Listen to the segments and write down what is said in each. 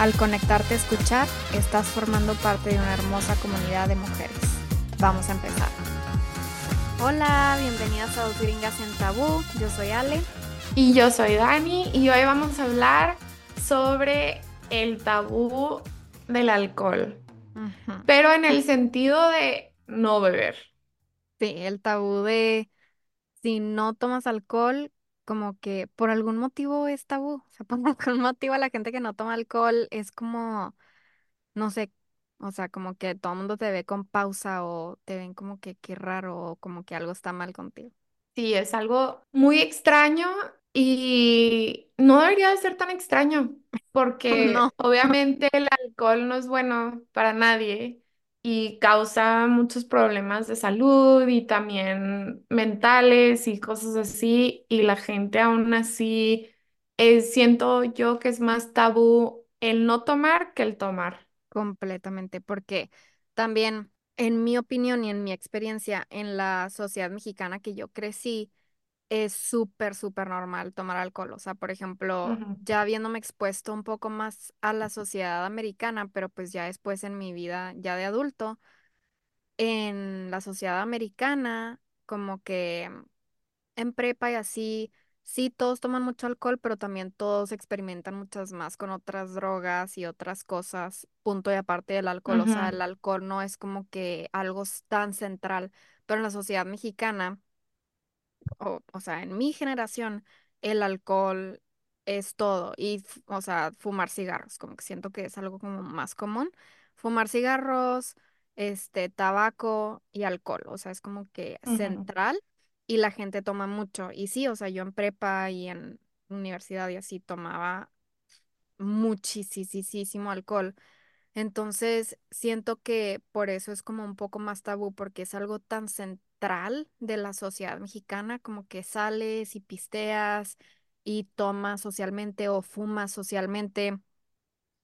Al conectarte a escuchar, estás formando parte de una hermosa comunidad de mujeres. Vamos a empezar. Hola, bienvenidas a Dos Gringas en Tabú. Yo soy Ale. Y yo soy Dani y hoy vamos a hablar sobre el tabú del alcohol, pero en el sentido de no beber. Sí, el tabú de si no tomas alcohol, como que por algún motivo es tabú. O sea, por algún motivo a la gente que no toma alcohol es como, no sé, o sea, como que todo el mundo te ve con pausa o te ven como que qué raro o como que algo está mal contigo. Sí, es algo muy extraño y no debería de ser tan extraño porque No. obviamente el alcohol no es bueno para nadie y causa muchos problemas de salud y también mentales y cosas así, y la gente aún así eh, siento yo que es más tabú el no tomar que el tomar. Completamente, porque también, en mi opinión y en mi experiencia en la sociedad mexicana que yo crecí, es súper, súper normal tomar alcohol. O sea, por ejemplo, ya habiéndome expuesto un poco más a la sociedad americana, pero pues ya después en mi vida ya de adulto, en la sociedad americana, como que en prepa y así, sí, todos toman mucho alcohol, pero también todos experimentan muchas más con otras drogas y otras cosas, punto y aparte del alcohol. O sea, el alcohol no es como que algo tan central, pero en la sociedad mexicana o, o sea, en mi generación, el alcohol es todo. Y, o sea, fumar cigarros, como que siento que es algo como más común. Fumar cigarros, este, tabaco y alcohol. O sea, es como que ujú, central y la gente toma mucho. Y sí, o sea, yo en prepa y en universidad y así tomaba muchísimo alcohol. Entonces, siento que por eso es como un poco más tabú, porque es algo tan central de la sociedad mexicana, como que sales y pisteas y tomas socialmente o fumas socialmente,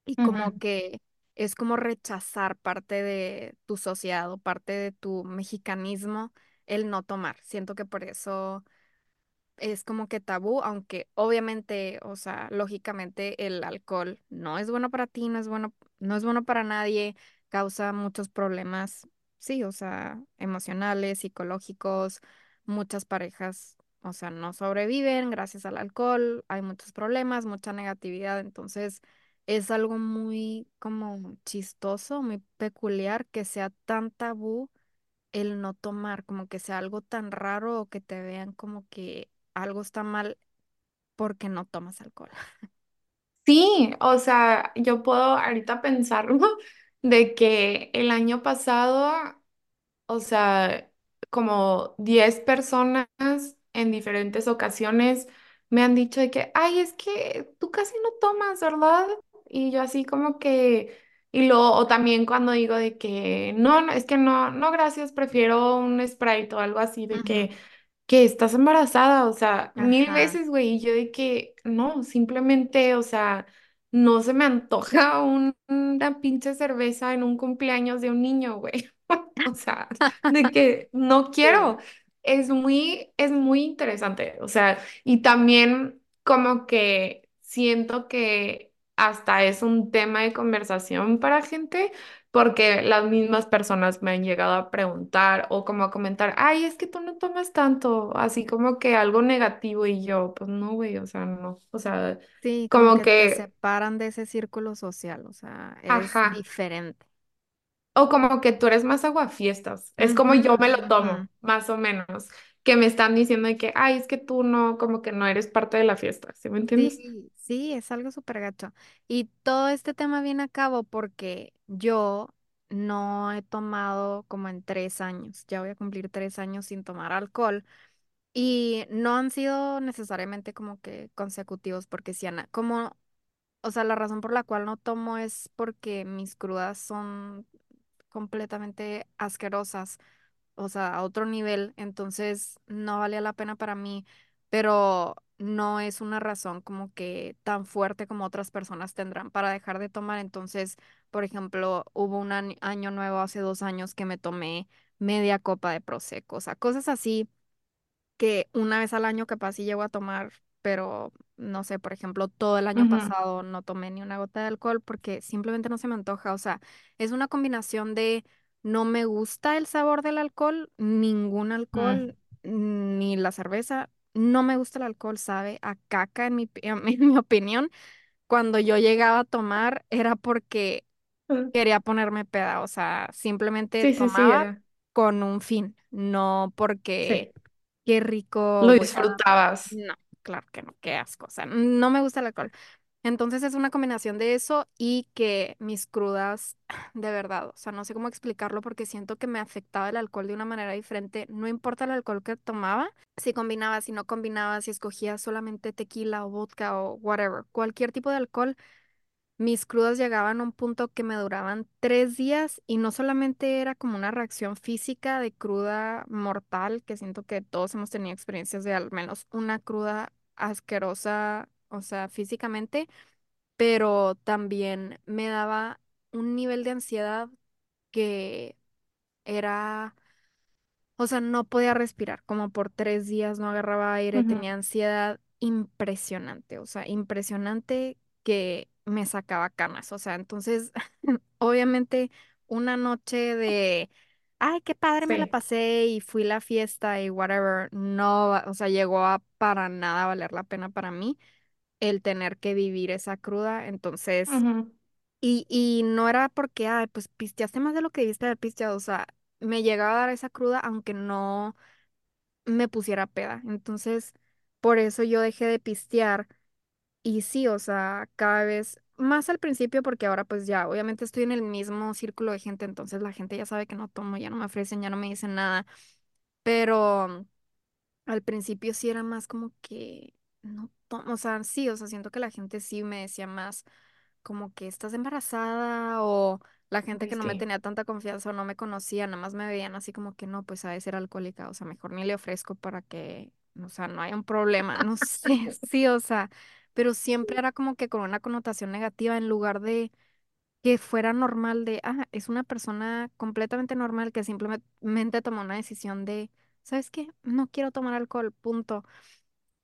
y como que es como rechazar parte de tu sociedad o parte de tu mexicanismo el no tomar. Siento que por eso es como que tabú, aunque obviamente, o sea, lógicamente el alcohol no es bueno para ti, no es bueno, no es bueno para nadie, causa muchos problemas, sí, o sea, emocionales, psicológicos, muchas parejas, o sea, no sobreviven gracias al alcohol, hay muchos problemas, mucha negatividad, entonces es algo muy como chistoso, muy peculiar que sea tan tabú el no tomar, como que sea algo tan raro o que te vean como que algo está mal porque no tomas alcohol. Sí, o sea, yo puedo ahorita pensarlo de que el año pasado O sea, como 10 personas en diferentes ocasiones me han dicho de que, ay, es que tú casi no tomas, ¿verdad? Y yo así como que, y luego, o también cuando digo de que, no, no, es que no, no, gracias, prefiero un Sprite o algo así, de que, que estás embarazada, o sea, mil Ajá, veces, güey, y yo de que, no, simplemente, o sea, no se me antoja un- una pinche cerveza en un cumpleaños de un niño, güey. O sea, de que no quiero. Es muy, es muy interesante. O sea, y también como que siento que hasta es un tema de conversación para gente, porque las mismas personas me han llegado a preguntar o como a comentar, ay, es que tú no tomas tanto, así como que algo negativo y yo, pues no, güey, o sea, no. O sea, Sí, como como que te que, separan de ese círculo social, o sea, ajá. diferente. O como que tú eres más aguafiestas. Es como yo me lo tomo, más o menos. Que me están diciendo de que, ay, es que tú no, como que no eres parte de la fiesta. ¿Sí me entiendes? Sí, sí, es algo súper gacho. Y todo este tema viene a cabo porque yo no he tomado como en tres años, ya voy a cumplir tres años sin tomar alcohol. Y no han sido necesariamente como que consecutivos, porque si han, como o sea, la razón por la cual no tomo es porque mis crudas son completamente asquerosas, o sea, a otro nivel, entonces no valía la pena para mí, pero no es una razón como que tan fuerte como otras personas tendrán para dejar de tomar. Entonces, por ejemplo, hubo un año nuevo hace dos años que me tomé media copa de Prosecco, o sea, cosas así que una vez al año capaz sí llego a tomar, pero no sé, por ejemplo, todo el año pasado no tomé ni una gota de alcohol porque simplemente no se me antoja. O sea, es una combinación de no me gusta el sabor del alcohol, ningún mm, alcohol, ni la cerveza. No me gusta el alcohol, sabe a caca en mi, pi- en mi opinión. Cuando yo llegaba a tomar era porque mm. quería ponerme peda, o sea, simplemente Sí, sí, sí, tomaba con un fin, no porque qué rico, Lo disfrutabas. No, claro que no, qué asco, o sea, no me gusta el alcohol. Entonces es una combinación de eso y que mis crudas, de verdad, o sea, no sé cómo explicarlo porque siento que me afectaba el alcohol de una manera diferente, no importa el alcohol que tomaba, si combinaba, si no combinaba, si escogía solamente tequila o vodka o whatever, cualquier tipo de alcohol mis crudas llegaban a un punto que me duraban tres días y no solamente era como una reacción física de cruda mortal, que siento que todos hemos tenido experiencias de al menos una cruda asquerosa, o sea, físicamente, pero también me daba un nivel de ansiedad que era o sea, no podía respirar, como por tres días no agarraba aire, Ujú, tenía ansiedad impresionante, o sea, impresionante que me sacaba canas, o sea, entonces, obviamente, una noche de, ay, qué padre me la Sí. pasé y fui a la fiesta y whatever, no, va- o sea, llegó a para nada valer la pena para mí el tener que vivir esa cruda, entonces... Ujú, Y, y no era porque, ay, pues pisteaste más de lo que debiste haber pisteado, o sea, me llegaba a dar esa cruda aunque no me pusiera peda. Entonces, por eso yo dejé de pistear. Y sí, o sea, cada vez más al principio, porque ahora pues ya, obviamente estoy en el mismo círculo de gente, entonces la gente ya sabe que no tomo, ya no me ofrecen, ya no me dicen nada. Pero al principio sí era más como que no tomo, o sea, sí, o sea, siento que la gente sí me decía más como que estás embarazada o la gente Uy, que no me sí. tenía tanta confianza o no me conocía, nada más me veían así como que no, pues ha de ser alcohólica, o sea, mejor ni le ofrezco para que, o sea, no haya un problema, no sé, sí, o sea, pero siempre era como que con una connotación negativa en lugar de que fuera normal de, ah, es una persona completamente normal que simplemente tomó una decisión de, ¿sabes qué? No quiero tomar alcohol, punto.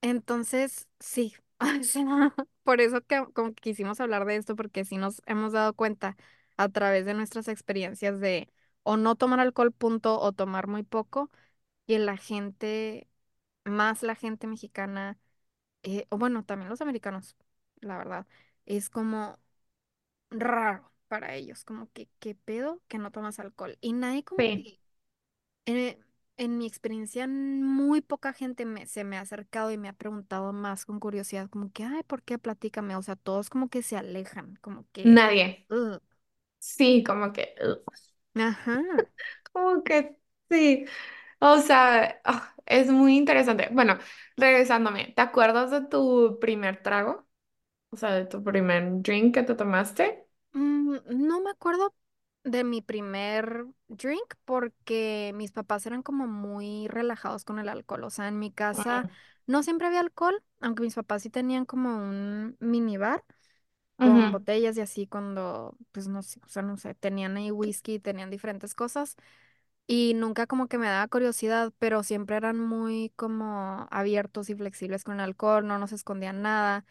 Entonces, sí, o sea, por eso que como que quisimos hablar de esto, porque sí nos hemos dado cuenta a través de nuestras experiencias de o no tomar alcohol, punto, o tomar muy poco, y la gente, más la gente mexicana, eh, o bueno, también los americanos, la verdad, es como raro para ellos, como que, ¿qué pedo que no tomas alcohol? Y nadie como Sí. que eh, en mi experiencia, muy poca gente me, se me ha acercado y me ha preguntado más con curiosidad, como que, ay, ¿por qué? Platícame. O sea, todos como que se alejan, como que, Nadie. "Ugh". Sí, como que, ugh, Ajá. como que sí. O sea, ah, es muy interesante. Bueno, regresándome, ¿te acuerdas de tu primer trago? O sea, de tu primer drink que te tomaste. Mm, no me acuerdo de mi primer drink porque mis papás eran como muy relajados con el alcohol. O sea, en mi casa no siempre había alcohol, aunque mis papás sí tenían como un minibar. con botellas y así cuando, pues no sé, o sea, no sé, tenían ahí whisky, tenían diferentes cosas y nunca como que me daba curiosidad, pero siempre eran muy como abiertos y flexibles con el alcohol, no nos escondían nada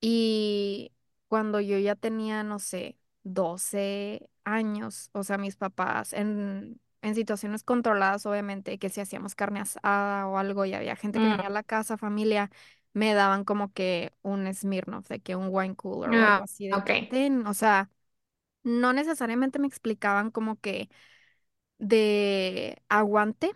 y cuando yo ya tenía, no sé, 12 años, o sea, mis papás en... En situaciones controladas, obviamente, que si hacíamos carne asada o algo y había gente que venía a mm, la casa, familia, me daban como que un Smirnoff, de que un wine cooler o algo ah, así, de ok. que ten, o sea, no necesariamente me explicaban como que de aguante,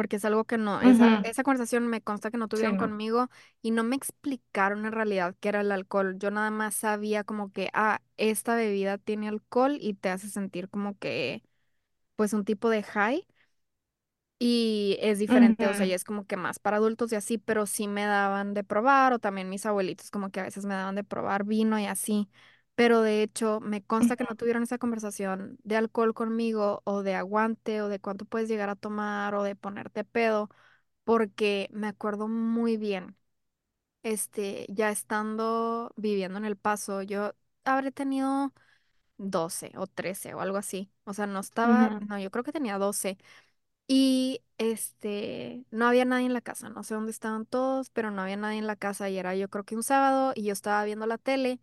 porque es algo que no, esa, esa conversación me consta que no Sí, tuvieron no. conmigo y no me explicaron en realidad qué era el alcohol. Yo nada más sabía como que, ah, esta bebida tiene alcohol y te hace sentir como que, pues un tipo de high y es diferente, o sea, ya es como que más para adultos y así, pero sí me daban de probar, o también mis abuelitos como que a veces me daban de probar vino y así, pero de hecho me consta que no tuvieron esa conversación de alcohol conmigo, o de aguante, o de cuánto puedes llegar a tomar, o de ponerte pedo, porque me acuerdo muy bien, este, ya estando viviendo en El Paso, yo habré tenido 12 o 13 o algo así, o sea, no Ujú, estaba, no, yo creo que tenía 12. Y este, no había nadie en la casa, no sé dónde estaban todos, pero no había nadie en la casa y era yo creo que un sábado y yo estaba viendo la tele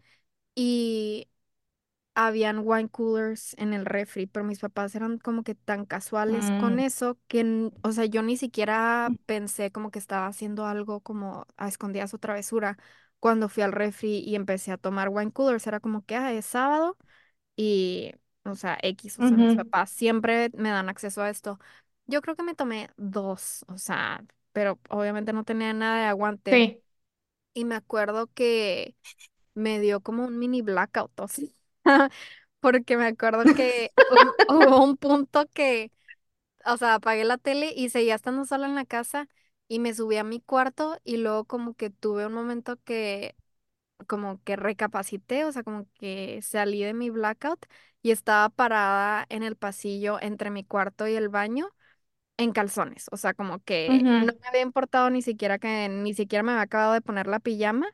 y habían wine coolers en el refri, pero mis papás eran como que tan casuales con ujú, eso que, n- o sea, yo ni siquiera pensé como que estaba haciendo algo como a escondidas o travesura. Cuando fui al refri y empecé a tomar wine coolers, era como que, ah, es sábado y, o sea, X, o sea, mis ujú. papás siempre me dan acceso a esto. Yo creo que me tomé dos, o sea, pero obviamente no tenía nada de aguante. Sí, Y me acuerdo que me dio como un mini blackout, o sea, porque me acuerdo que hu- hubo un punto que, o sea, apagué la tele y seguía estando sola en la casa y me subí a mi cuarto y luego como que tuve un momento que como que recapacité, o sea, como que salí de mi blackout y estaba parada en el pasillo entre mi cuarto y el baño en calzones, o sea, como que no me había importado ni siquiera que ni siquiera me había acabado de poner la pijama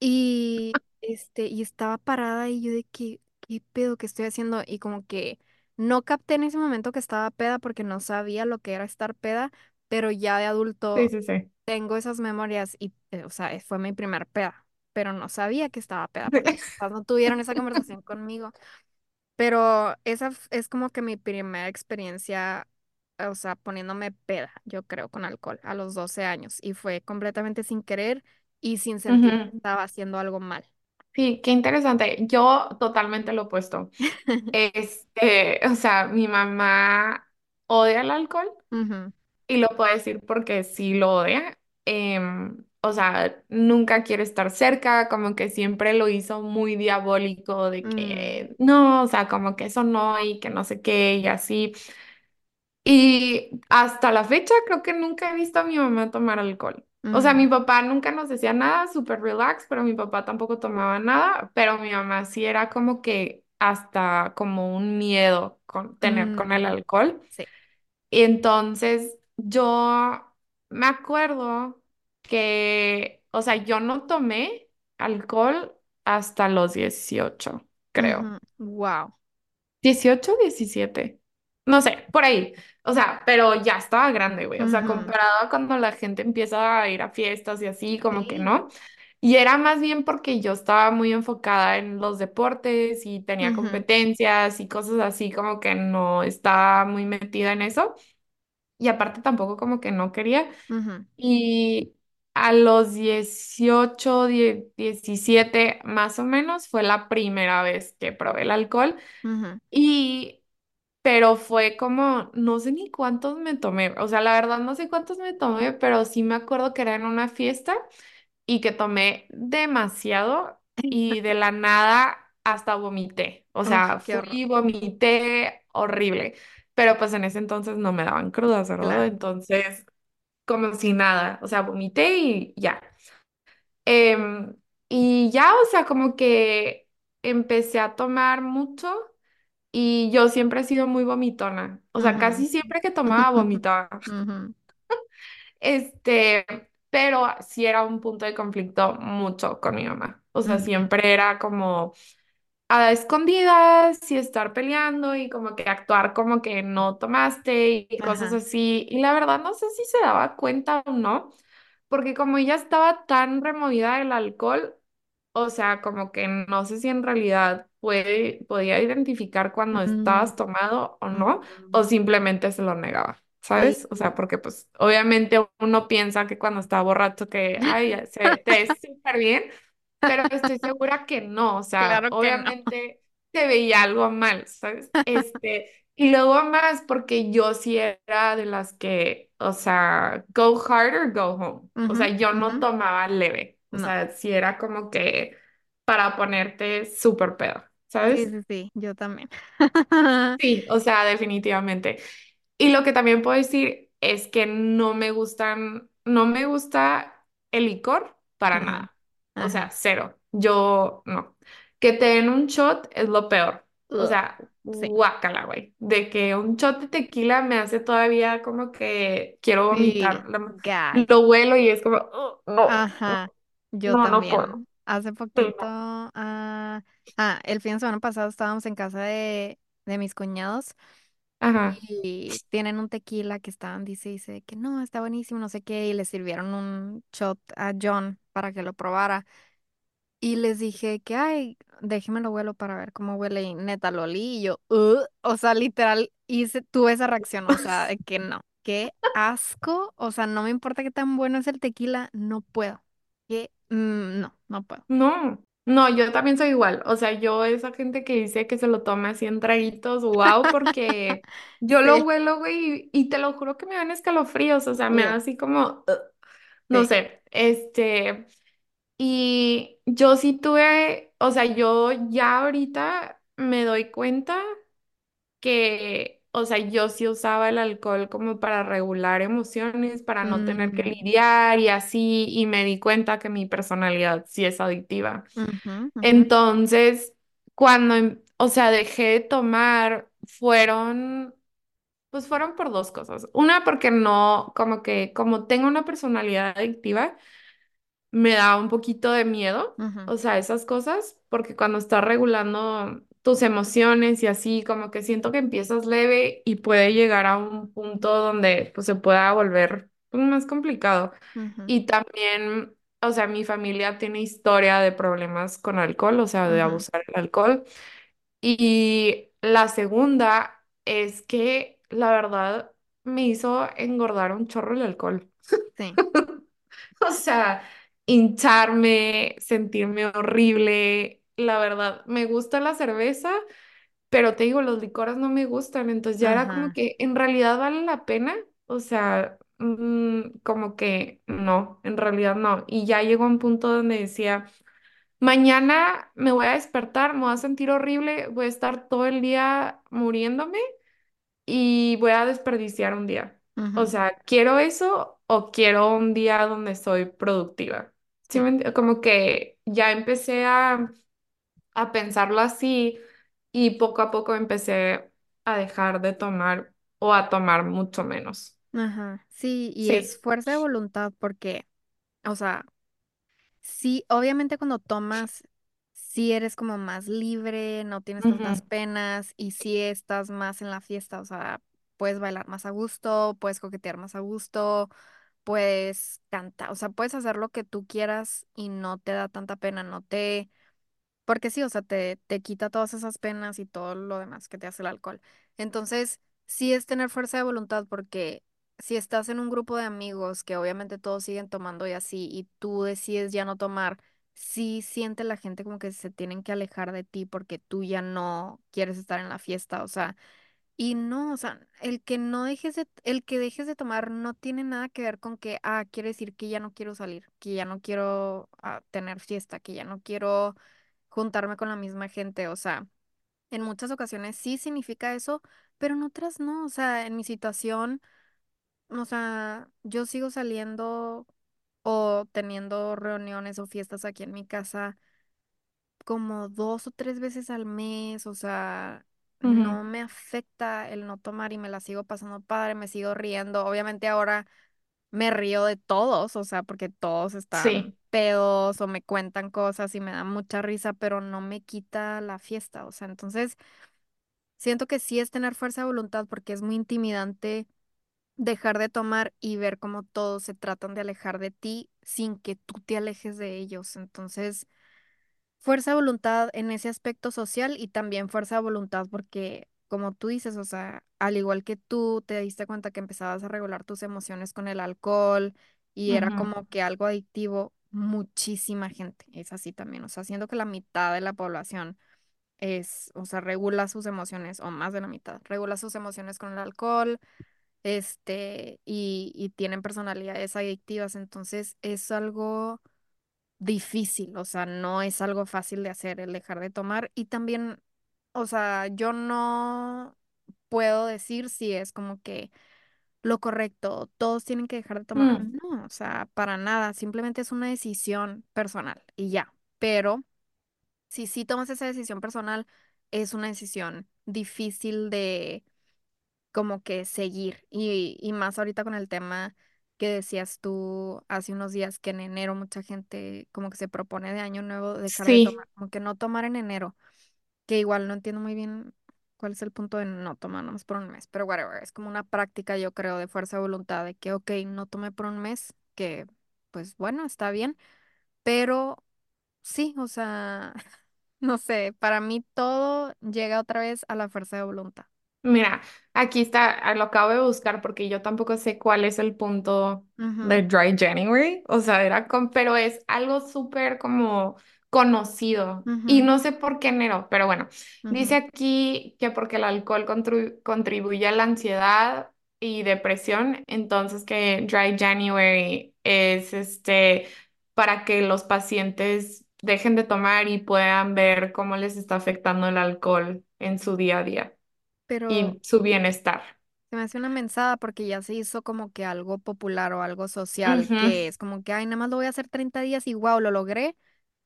y este y estaba parada y yo de que qué pedo que estoy haciendo y como que no capté en ese momento que estaba peda porque no sabía lo que era estar peda, pero ya de sí, adulto sí, sí. tengo esas memorias y, eh, o sea, fue mi primer peda, pero no sabía que estaba peda porque mis papás no tuvieron esa conversación conmigo. Pero esa f- es como que mi primera experiencia, o sea, poniéndome peda, yo creo, con alcohol a los 12 años y fue completamente sin querer y sin sentir que estaba haciendo algo mal. Sí, qué interesante. Yo totalmente lo opuesto. Este, o sea, mi mamá odia el alcohol y lo puedo decir porque sí lo odia. Em, o sea, nunca quiere estar cerca, como que siempre lo hizo muy diabólico de mm, que no, o sea, como que eso no y que no sé qué y así. Y hasta la fecha creo que nunca he visto a mi mamá tomar alcohol. O sea, mi mm, papá nunca nos decía nada, súper relax, pero mi papá tampoco tomaba nada, pero mi mamá sí era como que hasta como un miedo con tener con el mm, alcohol. sí. Y entonces yo me acuerdo que, o sea, yo no tomé alcohol hasta los 18 creo. Wow. dieciocho o 17. No sé, por ahí. O sea, pero ya estaba grande, güey. O sea, comparado a cuando la gente empieza a ir a fiestas y así, como que no. Y era más bien porque yo estaba muy enfocada en los deportes y tenía competencias y cosas así, como que no estaba muy metida en eso. Y aparte tampoco como que no quería. Y a los 18 die- 17 más o menos fue la primera vez que probé el alcohol. Y pero fue como, no sé ni cuántos me tomé, o sea, la verdad no sé cuántos me tomé, pero sí me acuerdo que era en una fiesta y que tomé demasiado y de la nada hasta vomité, o sea, fui y vomité horrible, pero pues en ese entonces no me daban crudas, ¿verdad? Claro. Entonces, como si nada, o sea, vomité y ya. Em, y ya, o sea, como que empecé a tomar mucho. Y yo siempre he sido muy vomitona. O sea, casi siempre que tomaba vomitaba. Este, pero sí era un punto de conflicto mucho con mi mamá. O sea, siempre era como a escondidas y estar peleando y como que actuar como que no tomaste y cosas así. Y la verdad no sé si se daba cuenta o no, porque como ella estaba tan removida del alcohol, o sea, como que no sé si en realidad puede, podía identificar cuando Mm, estabas tomado o no, o simplemente se lo negaba, Sí. ¿sabes? O sea, porque pues obviamente uno piensa que cuando está borracho que, ay, se te es súper bien, pero estoy segura que no, o sea, Claro que no. obviamente te veía algo mal, ¿sabes? Este, y luego más porque yo sí era de las que, o sea, go hard or go home. O sea, yo no tomaba leve. O No. sea, sí era como que para ponerte súper pedo, Sí, ¿sabes? sí, sí, yo también. Sí, o sea, definitivamente. Y lo que también puedo decir es que no me gustan, no me gusta el licor para Ajá, nada. O sea, cero. Yo no. Que te den un shot es lo peor. O sea, sí, guácala, güey. De que un shot de tequila me hace todavía como que quiero sí, vomitar. Lo, huelo y es como, "Ugh, no, Ajá, yo no, no puedo. también. Hace Sí, poquito, ah, ah, el fin de semana pasado estábamos en casa de, de mis cuñados Ajá. y tienen un tequila que estaban, dice, dice que no, está buenísimo, no sé qué, y le sirvieron un shot a John para que lo probara. Y les dije que, ay, déjeme lo huelo para ver cómo huele. Y neta lo olí y yo, "Ugh", o sea, literal, hice, tuve esa reacción, o sea, de que no, qué asco, o sea, no me importa qué tan bueno es el tequila, no puedo. Que, mm, no, no puedo. No, no, yo también soy igual. O sea, yo esa gente que dice que se lo toma así en traguitos, wow, porque yo lo Sí, huelo, güey, y, y te lo juro que me dan escalofríos. O sea, me da así como, "Ugh", no sí. sé, este, y yo sí tuve, o sea, yo ya ahorita me doy cuenta que, o sea, yo sí usaba el alcohol como para regular emociones, para no tener que Mm, lidiar y así, y me di cuenta que mi personalidad sí es adictiva. Entonces, cuando, em- o sea, dejé de tomar, fueron, pues fueron por dos cosas. Una, porque no, como que, como tengo una personalidad adictiva, me da un poquito de miedo, o sea, esas cosas, porque cuando estás regulando tus emociones y así, como que siento que empiezas leve y puede llegar a un punto donde pues se pueda volver pues, más complicado. Y también, o sea, mi familia tiene historia de problemas con alcohol, o sea, de abusar del alcohol. Y la segunda es que la verdad me hizo engordar un chorro el alcohol. Sí. O sea, hincharme, sentirme horrible. La verdad, me gusta la cerveza, pero te digo, los licores no me gustan. Entonces ya era como Ajá. que en realidad vale la pena. O sea, mm, como que no, en realidad no. Y ya llegó un punto donde decía, mañana me voy a despertar, me voy a sentir horrible, voy a estar todo el día muriéndome y voy a desperdiciar un día. O ujú, sea, ¿quiero eso o quiero un día donde soy productiva? ¿Sí me enti- Como que ya empecé a, a pensarlo así y poco a poco empecé a dejar de tomar o a tomar mucho menos. Ajá. Sí, y es fuerza de voluntad porque, o sea, Sí, obviamente cuando tomas, sí eres como más libre, no tienes tantas penas y sí estás más en la fiesta, o sea, puedes bailar más a gusto, puedes coquetear más a gusto, puedes cantar, o sea, puedes hacer lo que tú quieras y no te da tanta pena, no te porque sí, o sea, te, te quita todas esas penas y todo lo demás que te hace el alcohol. Entonces, sí es tener fuerza de voluntad porque si estás en un grupo de amigos que obviamente todos siguen tomando y así y tú decides ya no tomar, sí siente la gente como que se tienen que alejar de ti porque tú ya no quieres estar en la fiesta, o sea, y no, o sea, el que no dejes de, el que dejes de tomar no tiene nada que ver con que, ah, quiere decir que ya no quiero salir, que ya no quiero ah, tener fiesta, que ya no quiero juntarme con la misma gente. O sea, en muchas ocasiones sí significa eso, pero en otras no. O sea, en mi situación, o sea, yo sigo saliendo o teniendo reuniones o fiestas aquí en mi casa como dos o tres veces al mes. O sea, no me afecta el no tomar y me la sigo pasando padre, me sigo riendo. Obviamente ahora me río de todos, o sea, porque todos están Sí. Pedos o me cuentan cosas y me da mucha risa, pero no me quita la fiesta, o sea, entonces siento que sí es tener fuerza de voluntad porque es muy intimidante dejar de tomar y ver cómo todos se tratan de alejar de ti sin que tú te alejes de ellos, entonces fuerza de voluntad en ese aspecto social y también fuerza de voluntad porque, como tú dices, o sea, al igual que tú te diste cuenta que empezabas a regular tus emociones con el alcohol y era como que algo adictivo, muchísima gente es así también, o sea, siendo que la mitad de la población es, o sea, regula sus emociones, o más de la mitad, regula sus emociones con el alcohol, este, y, y tienen personalidades adictivas, entonces es algo difícil, o sea, no es algo fácil de hacer el dejar de tomar y también, o sea, yo no puedo decir si es como que lo correcto, todos tienen que dejar de tomar. Mm, No, o sea, para nada, simplemente es una decisión personal y ya. Pero si sí tomas esa decisión personal, es una decisión difícil de como que seguir. Y, y más ahorita con el tema que decías tú hace unos días, que en enero mucha gente como que se propone de año nuevo dejar de tomar, como que no tomar en enero, que igual no entiendo muy bien cuál es el punto de no tomar nomás por un mes, pero whatever, es como una práctica yo creo de fuerza de voluntad, de que ok, no tomé por un mes, que pues bueno, está bien, pero sí, o sea, no sé, para mí todo llega otra vez a la fuerza de voluntad. Mira, aquí está, ah, lo acabo de buscar porque yo tampoco sé cuál es el punto de Dry January, o sea, era con, pero es algo súper como conocido y no sé por qué enero, pero bueno, dice aquí que porque el alcohol contribuye a la ansiedad y depresión, entonces que Dry January es este para que los pacientes dejen de tomar y puedan ver cómo les está afectando el alcohol en su día a día Pero y su bienestar. Se me hace una mensada porque ya se hizo como que algo popular o algo social, que es como que, ay, nada más lo voy a hacer 30 días y wow, lo logré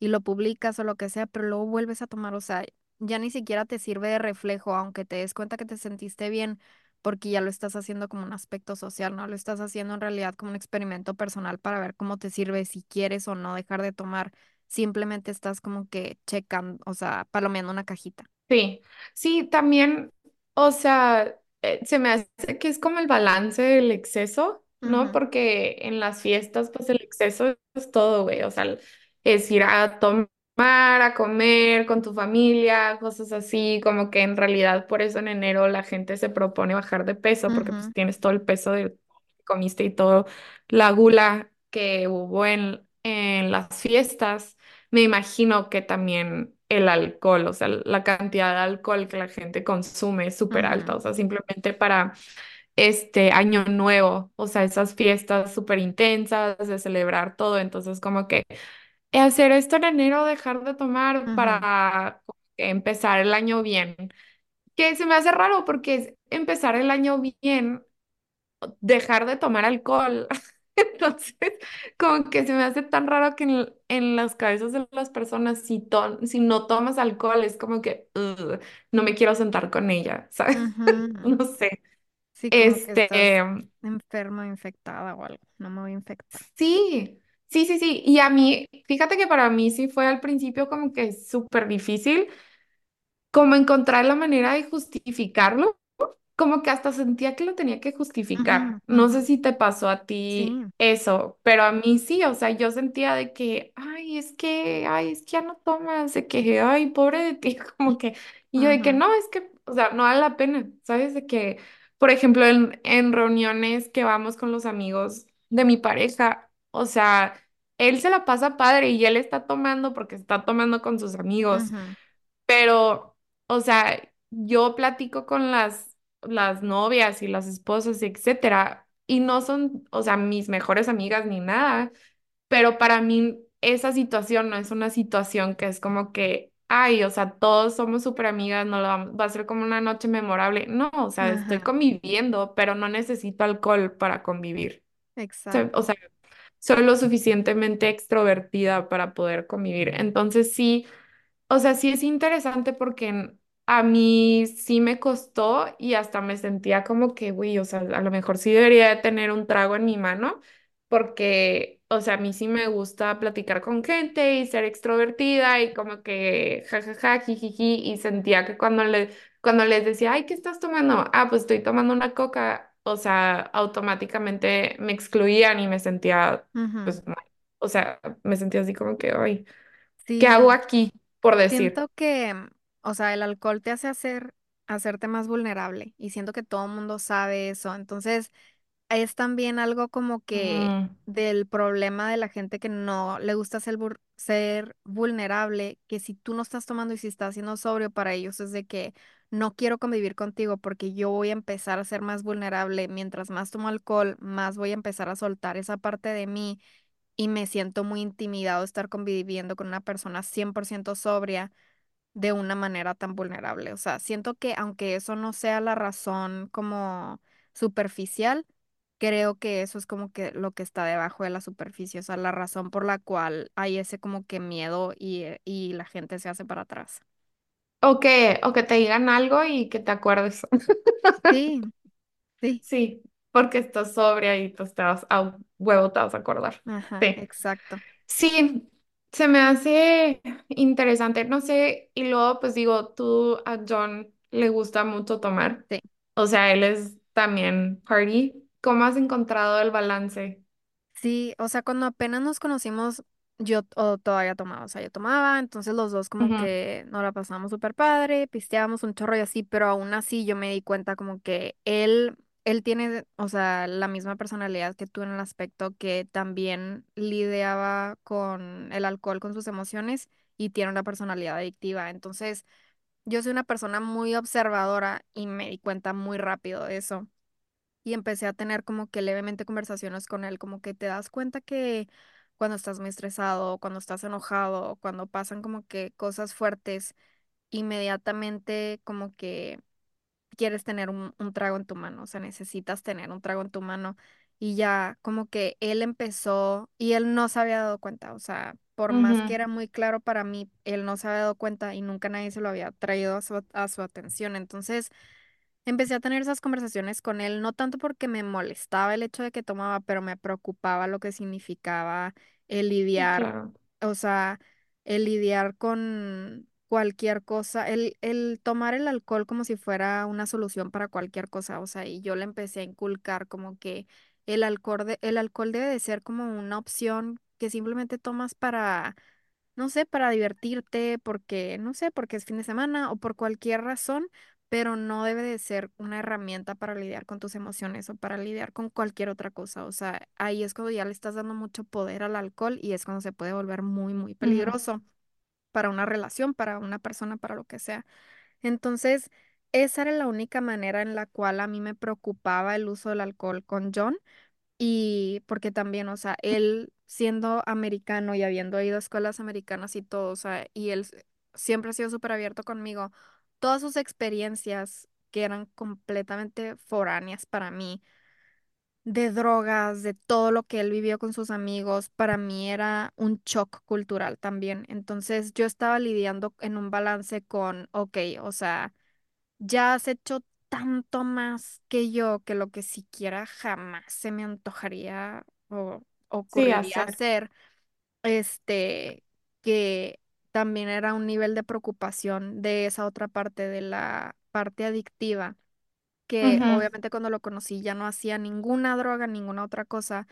y lo publicas o lo que sea, pero luego vuelves a tomar, o sea, ya ni siquiera te sirve de reflejo, aunque te des cuenta que te sentiste bien, porque ya lo estás haciendo como un aspecto social, ¿no? Lo estás haciendo en realidad como un experimento personal para ver cómo te sirve, si quieres o no dejar de tomar. Simplemente estás como que checando, o sea, palomeando una cajita. Sí, sí, también, o sea, eh, se me hace que es como el balance del exceso, ¿no? Porque en las fiestas, pues el exceso es todo, güey, o sea, es ir a tomar, a comer con tu familia, cosas así, como que en realidad por eso en enero la gente se propone bajar de peso, porque pues tienes todo el peso de comiste y todo la gula que hubo en, en las fiestas. Me imagino que también el alcohol, o sea, la cantidad de alcohol que la gente consume es súper alta, o sea, simplemente para este año nuevo, o sea, esas fiestas súper intensas de celebrar todo, entonces como que hacer esto en enero, dejar de tomar ujú, para que empezar el año bien, que se me hace raro porque es empezar el año bien dejar de tomar alcohol. Entonces, como que se me hace tan raro que en, en las cabezas de las personas, si, to- si no tomas alcohol, es como que "Ugh, no me quiero sentar con ella, ¿sabes? No sé. Sí, como que Este, estás enferma, infectada o algo. No me voy a infectar. sí, sí, sí, sí. Y a mí, fíjate que para mí sí fue al principio como que súper difícil, como encontrar la manera de justificarlo. como que hasta sentía que lo tenía que justificar. No sé si te pasó a ti Sí. eso, pero a mí sí, o sea, yo sentía de que, ay, es que, ay, es que ya no tomas, de que, ay, pobre de ti, como que, y yo de que no, es que, o sea, no vale la pena, ¿sabes? De que, por ejemplo, en, en reuniones que vamos con los amigos de mi pareja, o sea, él se la pasa padre y él está tomando porque está tomando con sus amigos. Pero, o sea, yo platico con las, las novias y las esposas, etcétera, y no son, o sea, mis mejores amigas ni nada, pero para mí esa situación no es una situación que es como que, ay, o sea, todos somos súper amigas, no lo vamos- va a ser como una noche memorable. No, o sea, estoy conviviendo, pero no necesito alcohol para convivir. O sea, o exacto. sea, soy lo suficientemente extrovertida para poder convivir. Entonces sí. O sea, sí es interesante porque a mí sí me costó y hasta me sentía como que, güey, o sea, a lo mejor sí debería de tener un trago en mi mano porque, o sea, a mí sí me gusta platicar con gente y ser extrovertida y como que jajaja, jijiji, y sentía que cuando le, cuando les decía, ay, ¿qué estás tomando? Ah, pues estoy tomando una coca, o sea, automáticamente me excluían y me sentía, pues, mal. O sea, me sentía así como que, ay, ¿qué hago aquí? Por decir. siento que, mm, o sea, el alcohol te hace hacer, hacerte más vulnerable y siento que todo el mundo sabe eso. Entonces, es también algo como que del problema de la gente que no le gusta ser, ser vulnerable, que si tú no estás tomando y si estás siendo sobrio para ellos es de que no quiero convivir contigo porque yo voy a empezar a ser más vulnerable. Mientras más tomo alcohol, más voy a empezar a soltar esa parte de mí y me siento muy intimidado estar conviviendo con una persona 100% sobria de una manera tan vulnerable. O sea, siento que aunque eso no sea la razón como superficial, creo que eso es como que lo que está debajo de la superficie, o sea, la razón por la cual hay ese como que miedo y, eh, y la gente se hace para atrás. O que, o que te digan algo y que te acuerdes. Sí, sí, Sí, porque estás sobria y pues te vas a huevo, te vas a acordar. ajá, Sí. exacto. Sí, se me hace interesante, no sé, y luego pues digo, tú a John le gusta mucho tomar, Sí. o sea, él es también party. ¿Cómo has encontrado el balance? Sí, o sea, cuando apenas nos conocimos, yo o todavía tomaba, o sea, yo tomaba, entonces los dos como Ujú, que nos la pasábamos súper padre, pisteábamos un chorro y así, pero aún así yo me di cuenta como que él, él tiene, o sea, la misma personalidad que tú en el aspecto que también lidiaba con el alcohol, con sus emociones y tiene una personalidad adictiva. Entonces, yo soy una persona muy observadora y me di cuenta muy rápido de eso y empecé a tener como que levemente conversaciones con él, como que te das cuenta que cuando estás muy estresado, cuando estás enojado, cuando pasan como que cosas fuertes, inmediatamente como que quieres tener un, un trago en tu mano, o sea, necesitas tener un trago en tu mano y ya como que él empezó y él no se había dado cuenta, o sea, por más que era muy claro para mí, él no se había dado cuenta y nunca nadie se lo había traído a su, a su atención, entonces... Empecé a tener esas conversaciones con él, no tanto porque me molestaba el hecho de que tomaba, pero me preocupaba lo que significaba el lidiar, claro. o sea, el lidiar con cualquier cosa, el, el tomar el alcohol como si fuera una solución para cualquier cosa, o sea, y yo le empecé a inculcar como que el alcohol, de- el alcohol debe de ser como una opción que simplemente tomas para no sé, para divertirte, porque, no sé, porque es fin de semana o por cualquier razón, pero no debe de ser una herramienta para lidiar con tus emociones o para lidiar con cualquier otra cosa. O sea, ahí es cuando ya le estás dando mucho poder al alcohol y es cuando se puede volver muy, muy peligroso para una relación, para una persona, para lo que sea. Entonces, esa era la única manera en la cual a mí me preocupaba el uso del alcohol con John y porque también, o sea, él siendo americano y habiendo ido a escuelas americanas y todo, o sea, y él siempre ha sido súper abierto conmigo, todas sus experiencias que eran completamente foráneas para mí, de drogas, de todo lo que él vivió con sus amigos, para mí era un shock cultural también. Entonces yo estaba lidiando en un balance con, ok, o sea ya has hecho tanto más que yo que lo que siquiera jamás se me antojaría o Sí, ocurriría hacer. hacer, este, que también era un nivel de preocupación de esa otra parte, de la parte adictiva, que Ujú, obviamente cuando lo conocí ya no hacía ninguna droga, ninguna otra cosa,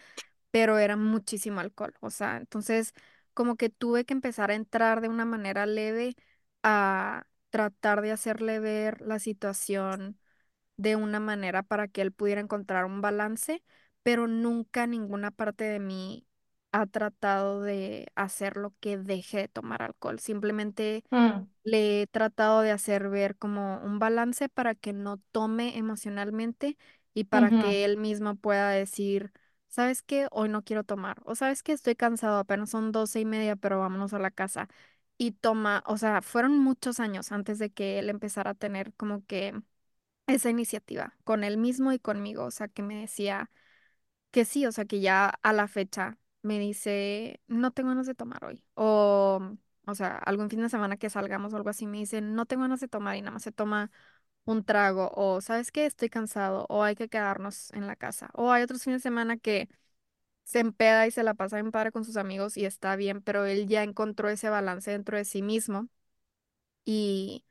pero era muchísimo alcohol. O sea, entonces como que tuve que empezar a entrar de una manera leve a tratar de hacerle ver la situación de una manera para que él pudiera encontrar un balance, pero nunca ninguna parte de mí ha tratado de hacer lo que deje de tomar alcohol. Simplemente mm, le he tratado de hacer ver como un balance para que no tome emocionalmente y para ujú, que él mismo pueda decir, ¿sabes qué? Hoy no quiero tomar. O sabes que estoy cansado, apenas son doce y media, pero vámonos a la casa. Y toma, o sea, fueron muchos años antes de que él empezara a tener como que esa iniciativa con él mismo y conmigo. O sea, que me decía que sí, o sea, que ya a la fecha me dice, no tengo ganas de tomar hoy. O, o sea, algún fin de semana que salgamos o algo así, me dice, no tengo ganas de tomar y nada más se toma un trago. O, ¿sabes qué? Estoy cansado. O hay que quedarnos en la casa. O hay otros fines de semana que se empeda y se la pasa en padre con sus amigos y está bien, pero él ya encontró ese balance dentro de sí mismo y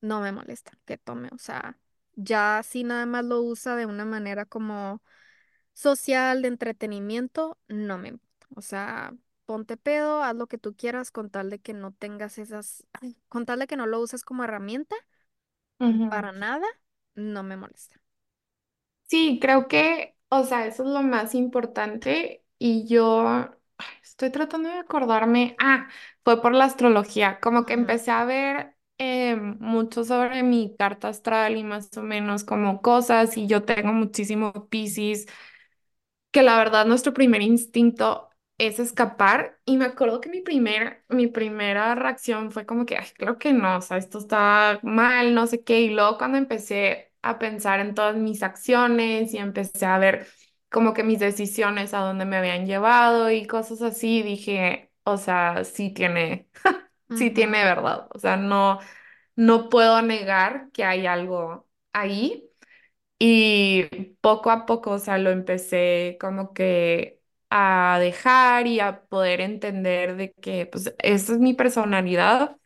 no me molesta que tome. O sea, ya si nada más lo usa de una manera como social, de entretenimiento, no me importa. O sea, ponte pedo, haz lo que tú quieras con tal de que no tengas esas, ay, con tal de que no lo uses como herramienta, ujú. para nada, no me molesta. Sí, creo que, o sea, eso es lo más importante y yo ay, estoy tratando de acordarme, ah, fue por la astrología, como que Ujú, empecé a ver eh, mucho sobre mi carta astral y más o menos como cosas y yo tengo muchísimo Piscis que la verdad nuestro primer instinto es escapar y me acuerdo que mi primer, mi primera reacción fue como que, ay, creo que no, o sea, esto está mal, no sé qué, y luego cuando empecé a pensar en todas mis acciones y empecé a ver como que mis decisiones a dónde me habían llevado y cosas así, dije, o sea, sí tiene, sí tiene verdad. O sea, no, no puedo negar que hay algo ahí. Y poco a poco, o sea, lo empecé como que a dejar y a poder entender de que, pues, esa es mi personalidad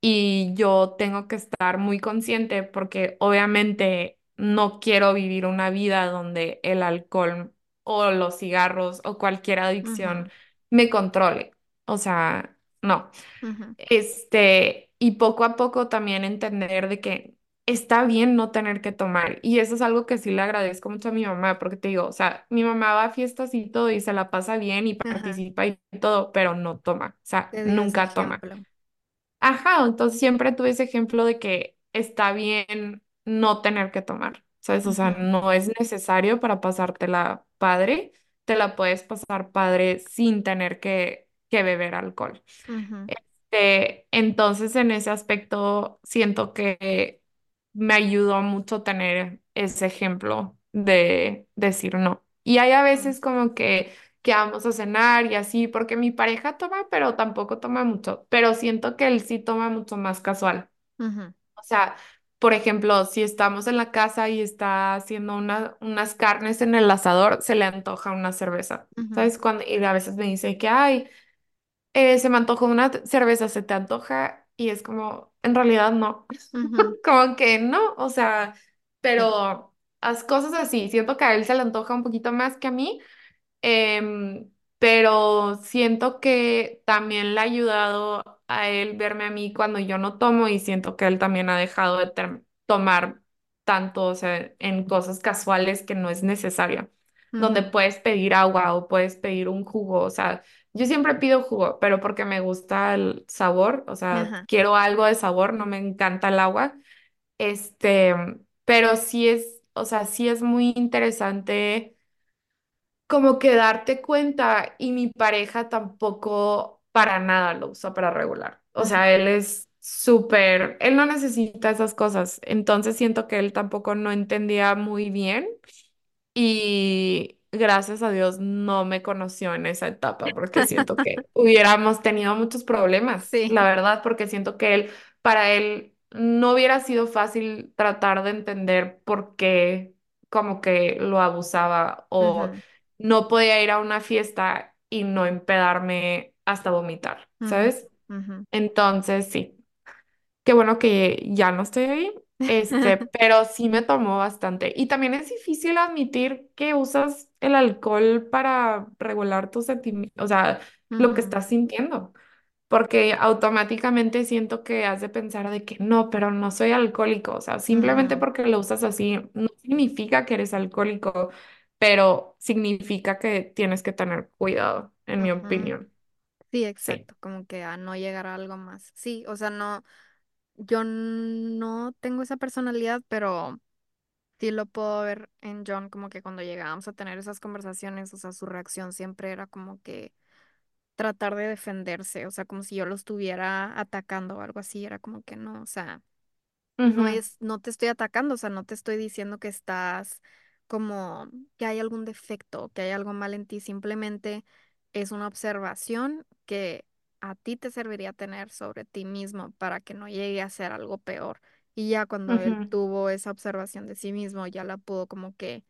y yo tengo que estar muy consciente porque obviamente no quiero vivir una vida donde el alcohol o los cigarros o cualquier adicción me controle. O sea, no. ujú, Este, y poco a poco también entender de que está bien no tener que tomar. Y eso es algo que sí le agradezco mucho a mi mamá, porque te digo, o sea, mi mamá va a fiestas y todo y se la pasa bien y Ajá, participa y todo, pero no toma, o sea, nunca toma. Ajá, entonces siempre tuve ese ejemplo de que está bien no tener que tomar, ¿sabes? O sea, no es necesario para pasártela padre, te la puedes pasar padre sin tener que, que beber alcohol. Este, entonces, en ese aspecto, siento que me ayudó mucho tener ese ejemplo de decir no. Y hay a veces como que, que vamos a cenar y así, porque mi pareja toma, pero tampoco toma mucho, pero siento que él sí toma mucho más casual. O sea, por ejemplo, si estamos en la casa y está haciendo una, unas carnes en el asador, se le antoja una cerveza. ujú, ¿Sabes? Cuando, y a veces me dice que, ay, eh, se me antojó una cerveza, ¿se te antoja? Y es como, en realidad no, ujú, como que no, o sea, pero las cosas así, siento que a él se le antoja un poquito más que a mí, Em, pero siento que también le ha ayudado a él verme a mí cuando yo no tomo y siento que él también ha dejado de tomar tanto, o sea, en cosas casuales que no es necesario, donde puedes pedir agua o puedes pedir un jugo, o sea, yo siempre pido jugo, pero porque me gusta el sabor, o sea, Ajá. quiero algo de sabor, no me encanta el agua, este, pero sí es, o sea, sí es muy interesante como que darte cuenta y mi pareja tampoco para nada lo usa para regular. O sea, él es súper, él no necesita esas cosas. Entonces siento que él tampoco no entendía muy bien y gracias a Dios no me conoció en esa etapa porque siento que hubiéramos tenido muchos problemas, Sí. la verdad, porque siento que él, para él, no hubiera sido fácil tratar de entender por qué como que lo abusaba o no podía ir a una fiesta y no empedarme hasta vomitar, ¿sabes? Entonces, sí. Qué bueno que ya no estoy ahí, este, pero sí me tomó bastante. Y también es difícil admitir que usas el alcohol para regular tus sentimientos, o sea, lo que estás sintiendo, porque automáticamente siento que has de pensar de que no, pero no soy alcohólico, o sea, simplemente porque lo usas así no significa que eres alcohólico, pero significa que tienes que tener cuidado, en mi opinión. Sí, Sí. exacto, como que a no llegar a algo más. Sí, o sea, no, yo no tengo esa personalidad, pero sí lo puedo ver en John, como que cuando llegábamos a tener esas conversaciones, o sea, su reacción siempre era como que tratar de defenderse, o sea, como si yo lo estuviera atacando o algo así, era como que no, o sea. no Ujú, es, no te estoy atacando, o sea, no te estoy diciendo que estás como que hay algún defecto, que hay algo mal en ti, simplemente es una observación que a ti te serviría tener sobre ti mismo para que no llegue a ser algo peor. Y ya cuando él tuvo esa observación de sí mismo, ya la pudo como que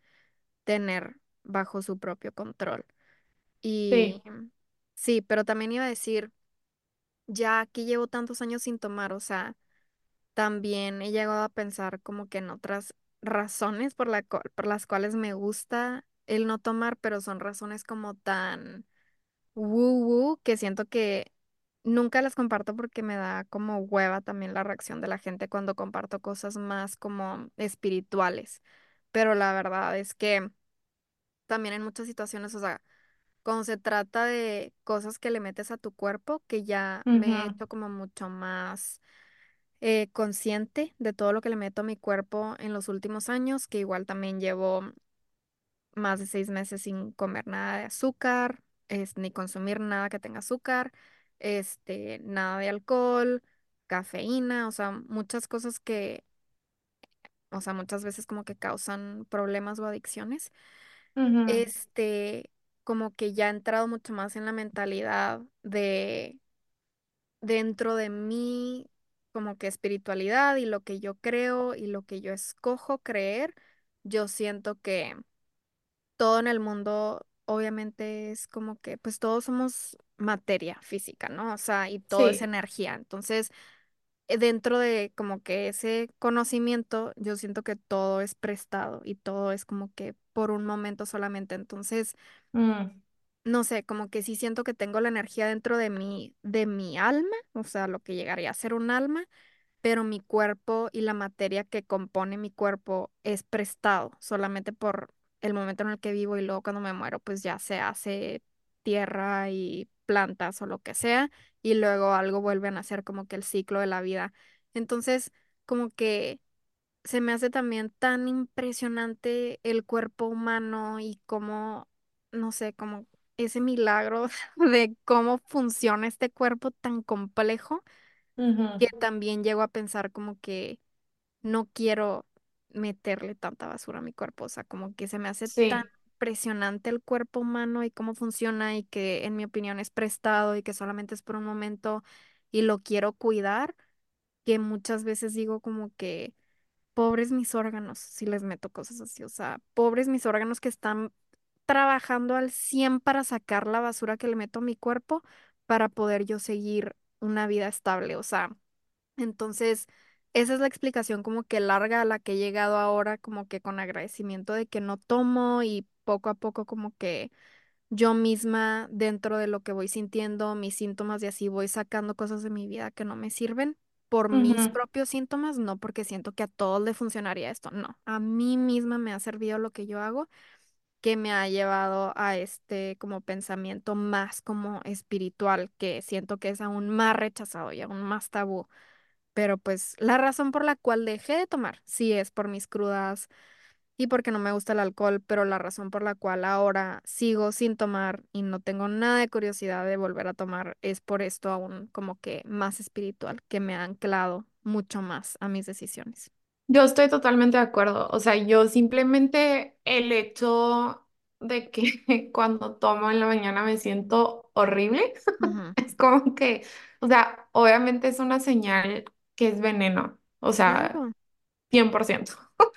tener bajo su propio control. Y Sí. sí, pero también iba a decir, ya que llevo tantos años sin tomar, o sea, también he llegado a pensar como que en otras razones por la por las cuales me gusta el no tomar, pero son razones como tan woo woo que siento que nunca las comparto porque me da como hueva también la reacción de la gente cuando comparto cosas más como espirituales. Pero la verdad es que también en muchas situaciones, o sea, cuando se trata de cosas que le metes a tu cuerpo, que ya me he Ujú, hecho como mucho más eh, consciente de todo lo que le meto a mi cuerpo en los últimos años, que igual también llevo más de seis meses sin comer nada de azúcar, es, ni consumir nada que tenga azúcar, este, nada de alcohol, cafeína, o sea, muchas cosas que, o sea, muchas veces como que causan problemas o adicciones. Ujú, este, como que ya he entrado mucho más en la mentalidad de dentro de mí, como que espiritualidad y lo que yo creo y lo que yo escojo creer, yo siento que todo en el mundo obviamente es como que, pues todos somos materia física, ¿no? O sea, y todo es Sí. energía. Entonces, eh, dentro de como que ese conocimiento, yo siento que todo es prestado y todo es como que por un momento solamente. Entonces, Mm, no sé, como que sí siento que tengo la energía dentro de mi, de mi alma, o sea, lo que llegaría a ser un alma, pero mi cuerpo y la materia que compone mi cuerpo es prestado solamente por el momento en el que vivo y luego cuando me muero, pues ya se hace tierra y plantas o lo que sea, y luego algo vuelve a nacer como que el ciclo de la vida. Entonces, como que se me hace también tan impresionante el cuerpo humano y cómo, no sé, como ese milagro de cómo funciona este cuerpo tan complejo que también llego a pensar como que no quiero meterle tanta basura a mi cuerpo, o sea, como que se me hace tan impresionante el cuerpo humano y cómo funciona y que en mi opinión es prestado y que solamente es por un momento y lo quiero cuidar, que muchas veces digo como que pobres mis órganos si les meto cosas así, o sea, pobres mis órganos que están trabajando al 100 para sacar la basura que le meto a mi cuerpo para poder yo seguir una vida estable, o sea. Entonces, esa es la explicación como que larga a la que he llegado ahora, como que con agradecimiento de que no tomo y poco a poco como que yo misma dentro de lo que voy sintiendo, mis síntomas y así voy sacando cosas de mi vida que no me sirven por mis propios síntomas, no porque siento que a todos le funcionaría esto, no, a mí misma me ha servido lo que yo hago, que me ha llevado a este como pensamiento más como espiritual, que siento que es aún más rechazado y aún más tabú pero pues la razón por la cual dejé de tomar, sí es por mis crudas y porque no me gusta el alcohol, pero la razón por la cual ahora sigo sin tomar y no tengo nada de curiosidad de volver a tomar es por esto aún como que más espiritual, que me ha anclado mucho más a mis decisiones. Yo estoy totalmente de acuerdo. O sea, yo simplemente el hecho de que cuando tomo en la mañana me siento horrible, es como que, o sea, obviamente es una señal que es veneno. O sea, Claro. 100%.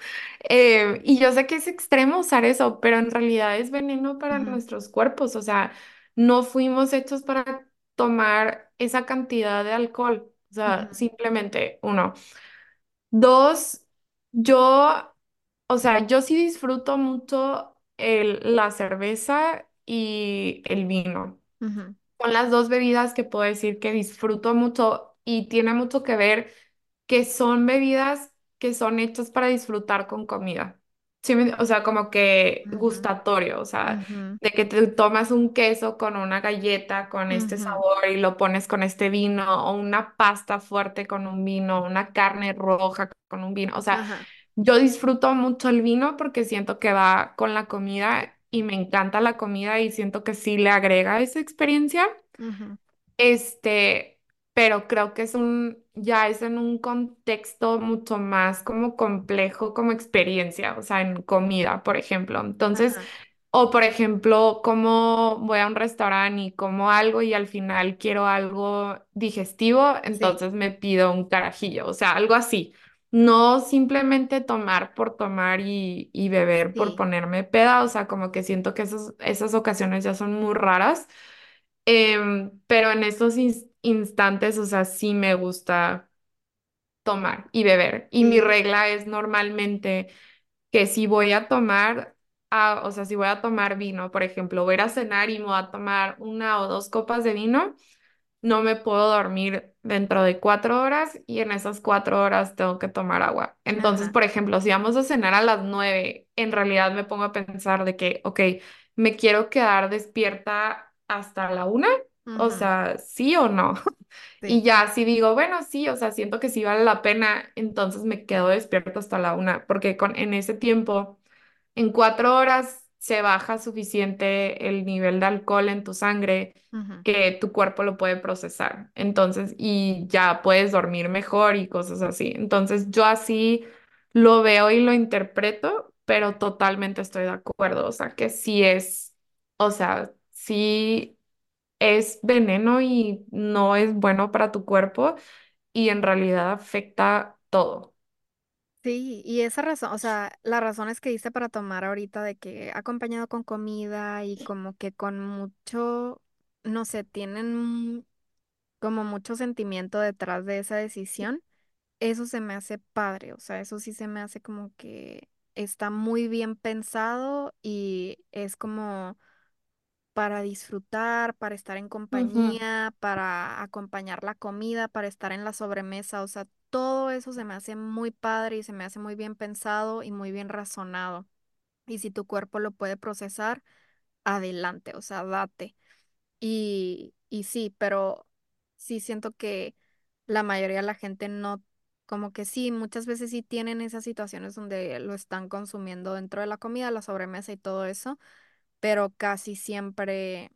Eh, y yo sé que es extremo usar eso, pero en realidad es veneno para ujú, nuestros cuerpos. O sea, no fuimos hechos para tomar esa cantidad de alcohol. O sea, ujú, simplemente uno. Dos, yo, o sea, yo sí disfruto mucho el, la cerveza y el vino. ujú, Son las dos bebidas que puedo decir que disfruto mucho y tiene mucho que ver que son bebidas que son hechas para disfrutar con comida. Sí, o sea, como que gustatorio, o sea, de que te tomas un queso con una galleta con este sabor y lo pones con este vino, o una pasta fuerte con un vino, una carne roja con un vino. O sea, yo disfruto mucho el vino porque siento que va con la comida y me encanta la comida y siento que sí le agrega esa experiencia. Este, pero creo que es un, ya es en un contexto mucho más como complejo como experiencia, o sea, en comida, por ejemplo. Entonces, Ajá. o por ejemplo, como voy a un restaurante y como algo y al final quiero algo digestivo, Sí, entonces me pido un carajillo, o sea, algo así. No simplemente tomar por tomar y, y beber por sí, ponerme peda, o sea, como que siento que esas, esas ocasiones ya son muy raras. Em, pero en estos ins- instantes, o sea, sí me gusta tomar y beber. Y mi regla es normalmente que si voy a tomar, ah, o sea, si voy a tomar vino, por ejemplo, voy a ir a cenar y me voy a tomar una o dos copas de vino, no me puedo dormir dentro de cuatro horas y en esas cuatro horas tengo que tomar agua. Entonces, Ajá. por ejemplo, si vamos a cenar a las nueve, en realidad me pongo a pensar de que, ok, me quiero quedar despierta hasta la una, o sea, sí o no. Y ya, si digo, bueno, sí, o sea, siento que sí vale la pena, entonces me quedo despierta hasta la una, porque con, en ese tiempo en cuatro horas se baja suficiente el nivel de alcohol en tu sangre que tu cuerpo lo puede procesar. Entonces, y ya puedes dormir mejor y cosas así. Entonces, yo así lo veo y lo interpreto, pero totalmente estoy de acuerdo, o sea, que sí es, o sea, sí es veneno y no es bueno para tu cuerpo y en realidad afecta todo. Sí, y esa razón, o sea, las razones que hice para tomar ahorita de que acompañado con comida y como que con mucho, no sé, tienen como mucho sentimiento detrás de esa decisión, eso se me hace padre, o sea, eso sí se me hace como que está muy bien pensado y es como para disfrutar, para estar en compañía, para acompañar la comida, para estar en la sobremesa, o sea, todo eso se me hace muy padre y se me hace muy bien pensado y muy bien razonado. Y si tu cuerpo lo puede procesar, adelante, o sea, date. Y, y sí, pero sí siento que la mayoría de la gente no, como que sí, muchas veces sí tienen esas situaciones donde lo están consumiendo dentro de la comida, la sobremesa y todo eso pero casi siempre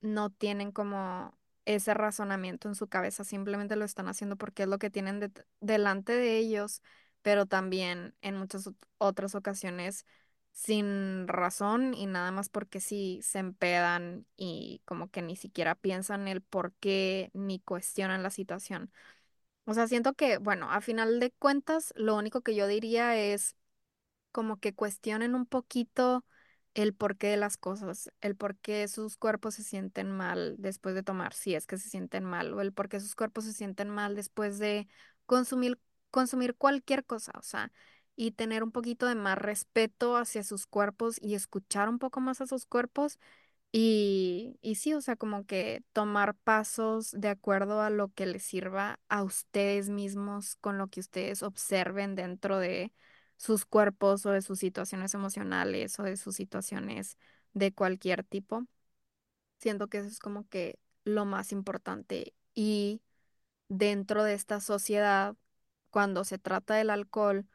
no tienen como ese razonamiento en su cabeza, simplemente lo están haciendo porque es lo que tienen delante de ellos, pero también en muchas ot- otras ocasiones sin razón y nada más porque sí se empedan y como que ni siquiera piensan el por qué ni cuestionan la situación. O sea, siento que, bueno, a final de cuentas, lo único que yo diría es como que cuestionen un poquito el porqué de las cosas, el por qué sus cuerpos se sienten mal después de tomar, si es que se sienten mal, o el por qué sus cuerpos se sienten mal después de consumir, consumir cualquier cosa, o sea, y tener un poquito de más respeto hacia sus cuerpos y escuchar un poco más a sus cuerpos y, y sí, o sea, como que tomar pasos de acuerdo a lo que les sirva a ustedes mismos, con lo que ustedes observen dentro de sus cuerpos o de sus situaciones emocionales o de sus situaciones de cualquier tipo. Siento que eso es como que lo más importante. Y dentro de esta sociedad, cuando se trata del alcohol,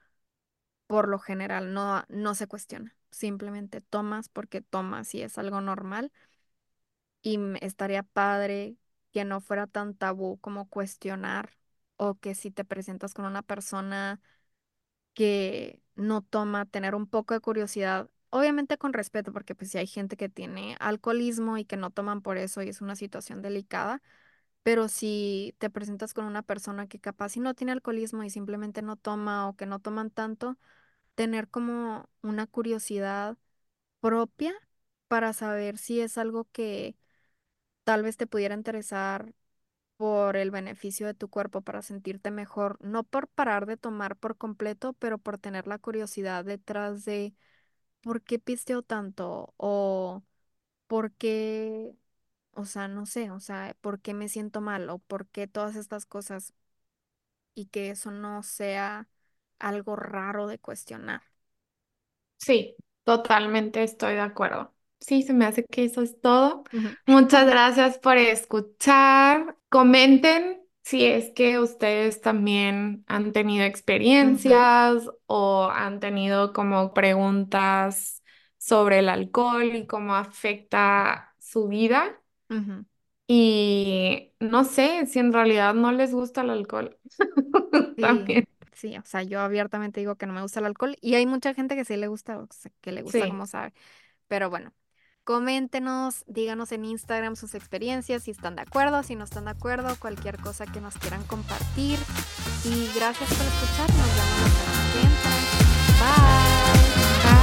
por lo general no, no se cuestiona. Simplemente tomas porque tomas y es algo normal y estaría padre que no fuera tan tabú como cuestionar o que si te presentas con una persona que no toma, tener un poco de curiosidad, obviamente con respeto, porque pues si hay gente que tiene alcoholismo y que no toman por eso y es una situación delicada, pero si te presentas con una persona que capaz si no tiene alcoholismo y simplemente no toma o que no toman tanto, tener como una curiosidad propia para saber si es algo que tal vez te pudiera interesar por el beneficio de tu cuerpo, para sentirte mejor, no por parar de tomar por completo, pero por tener la curiosidad detrás de por qué pisteo tanto o por qué, o sea, no sé, o sea, por qué me siento mal o por qué todas estas cosas y que eso no sea algo raro de cuestionar. Sí, totalmente estoy de acuerdo. Sí, se me hace que eso es todo. Muchas gracias por escuchar. Comenten si es que ustedes también han tenido experiencias o han tenido como preguntas sobre el alcohol y cómo afecta su vida. Y no sé si en realidad no les gusta el alcohol. Sí, También. sí, o sea, yo abiertamente digo que no me gusta el alcohol y hay mucha gente que sí le gusta, o sea, que le gusta Sí. como sabe. Pero bueno, coméntenos, díganos en Instagram sus experiencias, si están de acuerdo, si no están de acuerdo, cualquier cosa que nos quieran compartir. Y gracias por escuchar, nos vemos la semana que entra. Bye.